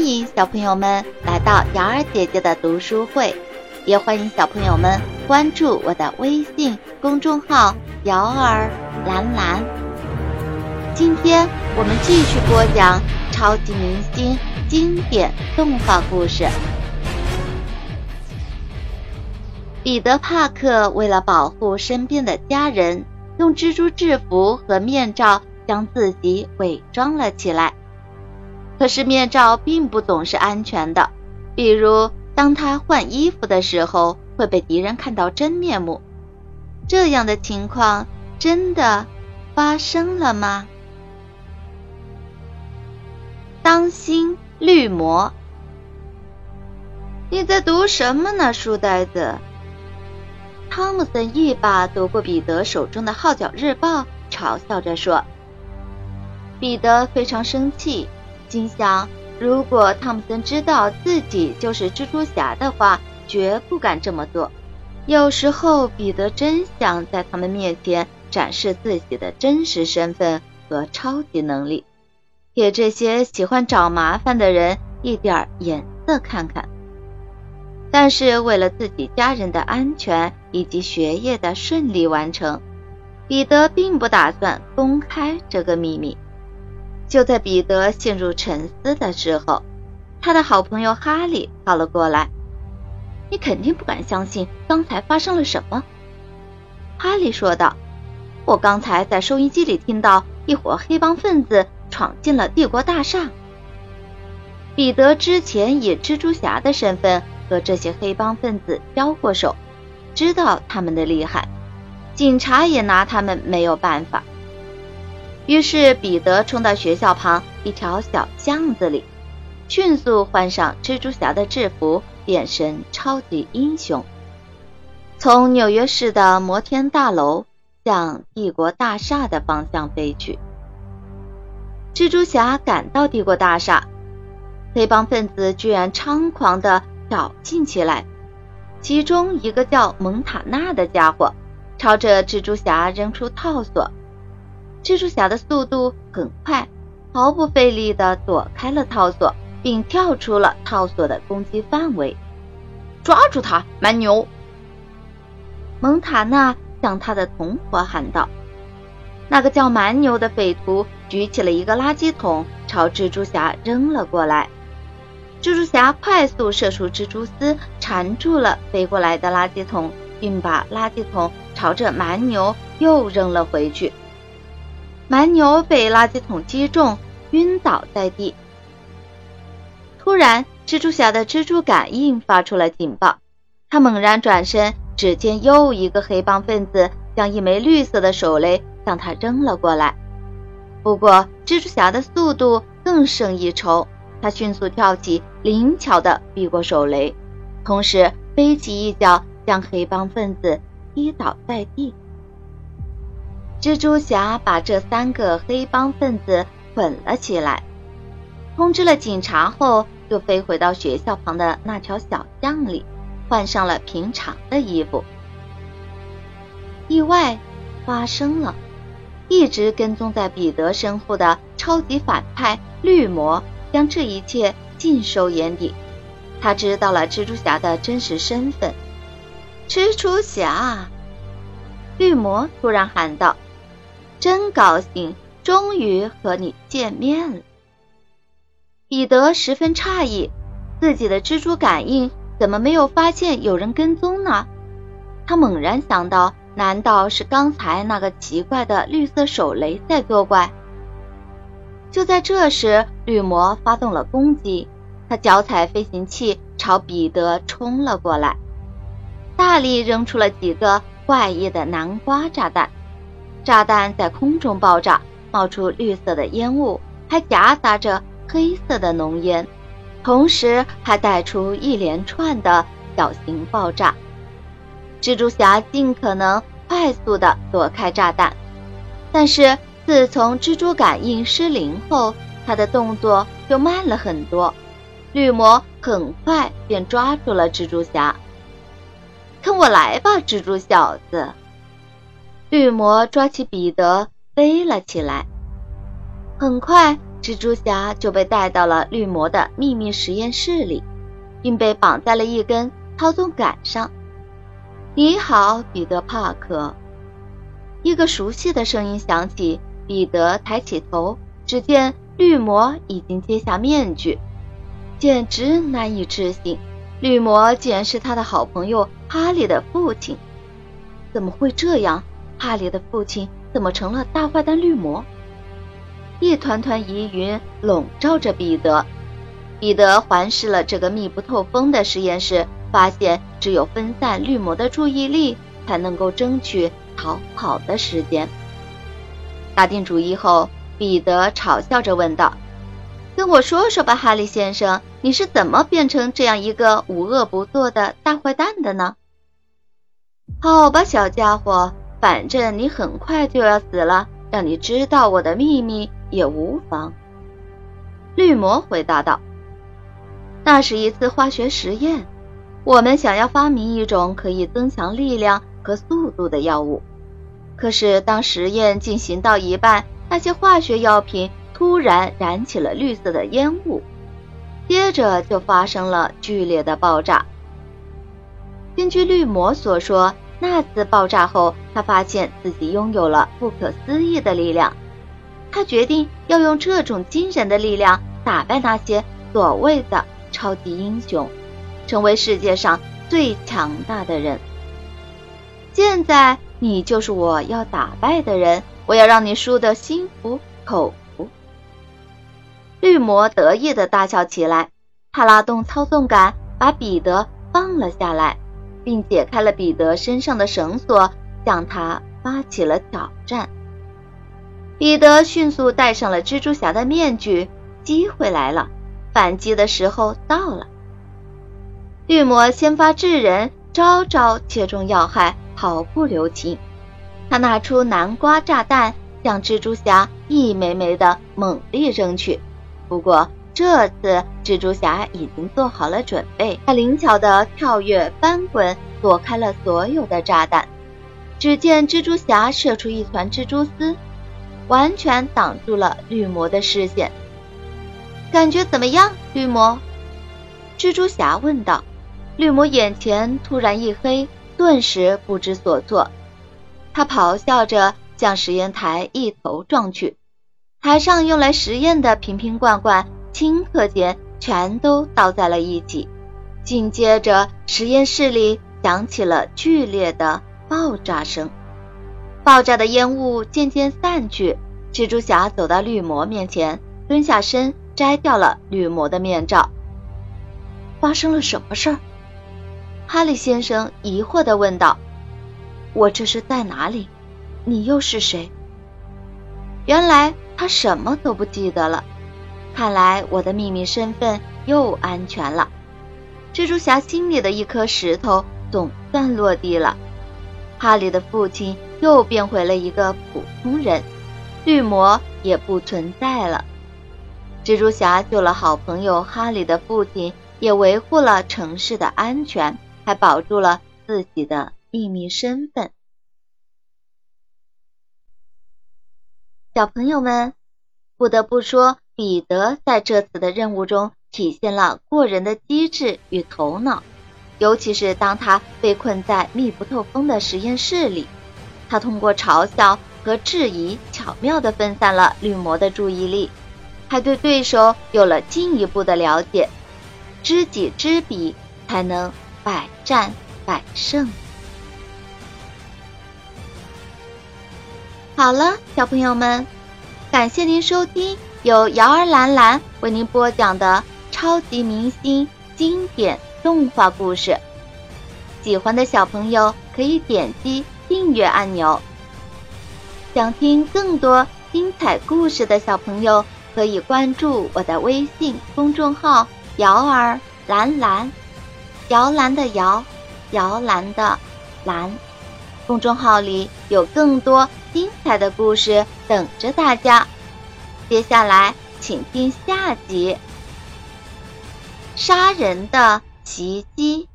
欢迎小朋友们来到瑶儿姐姐的读书会，也欢迎小朋友们关注我的微信公众号“瑶儿蓝蓝”。今天我们继续播讲超级明星经典动画故事。彼得·帕克为了保护身边的家人，用蜘蛛制服和面罩将自己伪装了起来。可是面罩并不总是安全的，比如当他换衣服的时候会被敌人看到真面目。这样的情况真的发生了吗？当心绿魔！你在读什么呢，书呆子？汤姆森一把夺过彼得手中的《号角日报》，嘲笑着说。彼得非常生气。心想，如果汤姆森知道自己就是蜘蛛侠的话，绝不敢这么做。有时候，彼得真想在他们面前展示自己的真实身份和超级能力，给这些喜欢找麻烦的人一点颜色看看。但是，为了自己家人的安全以及学业的顺利完成，彼得并不打算公开这个秘密。就在彼得陷入沉思的时候，他的好朋友哈利跑了过来。“你肯定不敢相信刚才发生了什么。”哈利说道，“我刚才在收音机里听到一伙黑帮分子闯进了帝国大厦。”彼得之前以蜘蛛侠的身份和这些黑帮分子交过手，知道他们的厉害，警察也拿他们没有办法。于是，彼得冲到学校旁一条小巷子里，迅速换上蜘蛛侠的制服，变身超级英雄，从纽约市的摩天大楼向帝国大厦的方向飞去。蜘蛛侠赶到帝国大厦，黑帮分子居然猖狂地挑衅起来，其中一个叫蒙塔纳的家伙朝着蜘蛛侠扔出套索。蜘蛛侠的速度很快，毫不费力地躲开了套索，并跳出了套索的攻击范围。抓住他，蛮牛！蒙塔纳向他的同伙喊道。那个叫蛮牛的匪徒举起了一个垃圾桶，朝蜘蛛侠扔了过来。蜘蛛侠快速射出蜘蛛丝，缠住了飞过来的垃圾桶，并把垃圾桶朝着蛮牛又扔了回去。蛮牛被垃圾桶击中，晕倒在地。突然，蜘蛛侠的蜘蛛感应发出了警报。他猛然转身，只见又一个黑帮分子将一枚绿色的手雷向他扔了过来。不过，蜘蛛侠的速度更胜一筹，他迅速跳起，灵巧地避过手雷，同时飞起一脚将黑帮分子踢倒在地。蜘蛛侠把这三个黑帮分子捆了起来，通知了警察后，就飞回到学校旁的那条小巷里，换上了平常的衣服。意外发生了，一直跟踪在彼得身后的超级反派绿魔将这一切尽收眼底。他知道了蜘蛛侠的真实身份。蜘蛛侠，绿魔突然喊道。真高兴，终于和你见面了。彼得十分诧异，自己的蜘蛛感应怎么没有发现有人跟踪呢？他猛然想到，难道是刚才那个奇怪的绿色手雷在作怪？就在这时，绿魔发动了攻击，他脚踩飞行器朝彼得冲了过来，大力扔出了几个怪异的南瓜炸弹。炸弹在空中爆炸，冒出绿色的烟雾，还夹杂着黑色的浓烟，同时还带出一连串的小型爆炸。蜘蛛侠尽可能快速地躲开炸弹，但是自从蜘蛛感应失灵后，他的动作就慢了很多。绿魔很快便抓住了蜘蛛侠，跟我来吧，蜘蛛小子。绿魔抓起彼得飞了起来，很快蜘蛛侠就被带到了绿魔的秘密实验室里，并被绑在了一根操纵杆上。你好，彼得·帕克。一个熟悉的声音响起。彼得抬起头，只见绿魔已经揭下面具，简直难以置信。绿魔竟然是他的好朋友哈利的父亲。怎么会这样？哈利的父亲怎么成了大坏蛋绿魔？一团团疑云笼罩着彼得。彼得环视了这个密不透风的实验室，发现只有分散绿魔的注意力，才能够争取逃跑的时间。打定主意后，彼得嘲笑着问道：“跟我说说吧，哈利先生，你是怎么变成这样一个无恶不作的大坏蛋的呢？”“好吧，小家伙，反正你很快就要死了，让你知道我的秘密也无妨。”绿魔回答道。“那是一次化学实验，我们想要发明一种可以增强力量和速度的药物。”可是，当实验进行到一半，那些化学药品突然燃起了绿色的烟雾，接着就发生了剧烈的爆炸。根据绿魔所说，那次爆炸后，他发现自己拥有了不可思议的力量。他决定要用这种惊人的力量打败那些所谓的超级英雄，成为世界上最强大的人。现在。你就是我要打败的人，我要让你输得心服口服。绿魔得意的大笑起来，他拉动操纵杆，把彼得放了下来，并解开了彼得身上的绳索，向他发起了挑战。彼得迅速戴上了蜘蛛侠的面具，机会来了，反击的时候到了。绿魔先发制人，招招切中要害。毫不留情，他拿出南瓜炸弹，向蜘蛛侠一枚枚的猛力扔去。不过这次蜘蛛侠已经做好了准备，他灵巧的跳跃、翻滚，躲开了所有的炸弹。只见蜘蛛侠射出一团蜘蛛丝，完全挡住了绿魔的视线。感觉怎么样，绿魔？蜘蛛侠问道。绿魔眼前突然一黑。顿时不知所措，他咆哮着向实验台一头撞去，台上用来实验的瓶瓶罐罐顷刻间全都倒在了一起。紧接着，实验室里响起了剧烈的爆炸声，爆炸的烟雾渐渐散去。蜘蛛侠走到绿魔面前，蹲下身摘掉了绿魔的面罩。发生了什么事儿？哈利先生疑惑地问道：“我这是在哪里？你又是谁？”原来他什么都不记得了。看来我的秘密身份又安全了。蜘蛛侠心里的一颗石头总算落地了。哈利的父亲又变回了一个普通人，绿魔也不存在了。蜘蛛侠救了好朋友哈利的父亲，也维护了城市的安全。还保住了自己的秘密身份。小朋友们，不得不说，彼得在这次的任务中体现了过人的机智与头脑。尤其是当他被困在密不透风的实验室里，他通过嘲笑和质疑，巧妙地分散了绿魔的注意力，还对对手有了进一步的了解。知己知彼，才能。百战百胜。好了，小朋友们，感谢您收听由瑶儿兰兰为您播讲的超级明星经典动画故事。喜欢的小朋友可以点击订阅按钮。想听更多精彩故事的小朋友可以关注我的微信公众号“瑶儿兰兰”。摇篮的摇，摇篮的篮，公众号里有更多精彩的故事等着大家。接下来，请听下集：杀人的袭击。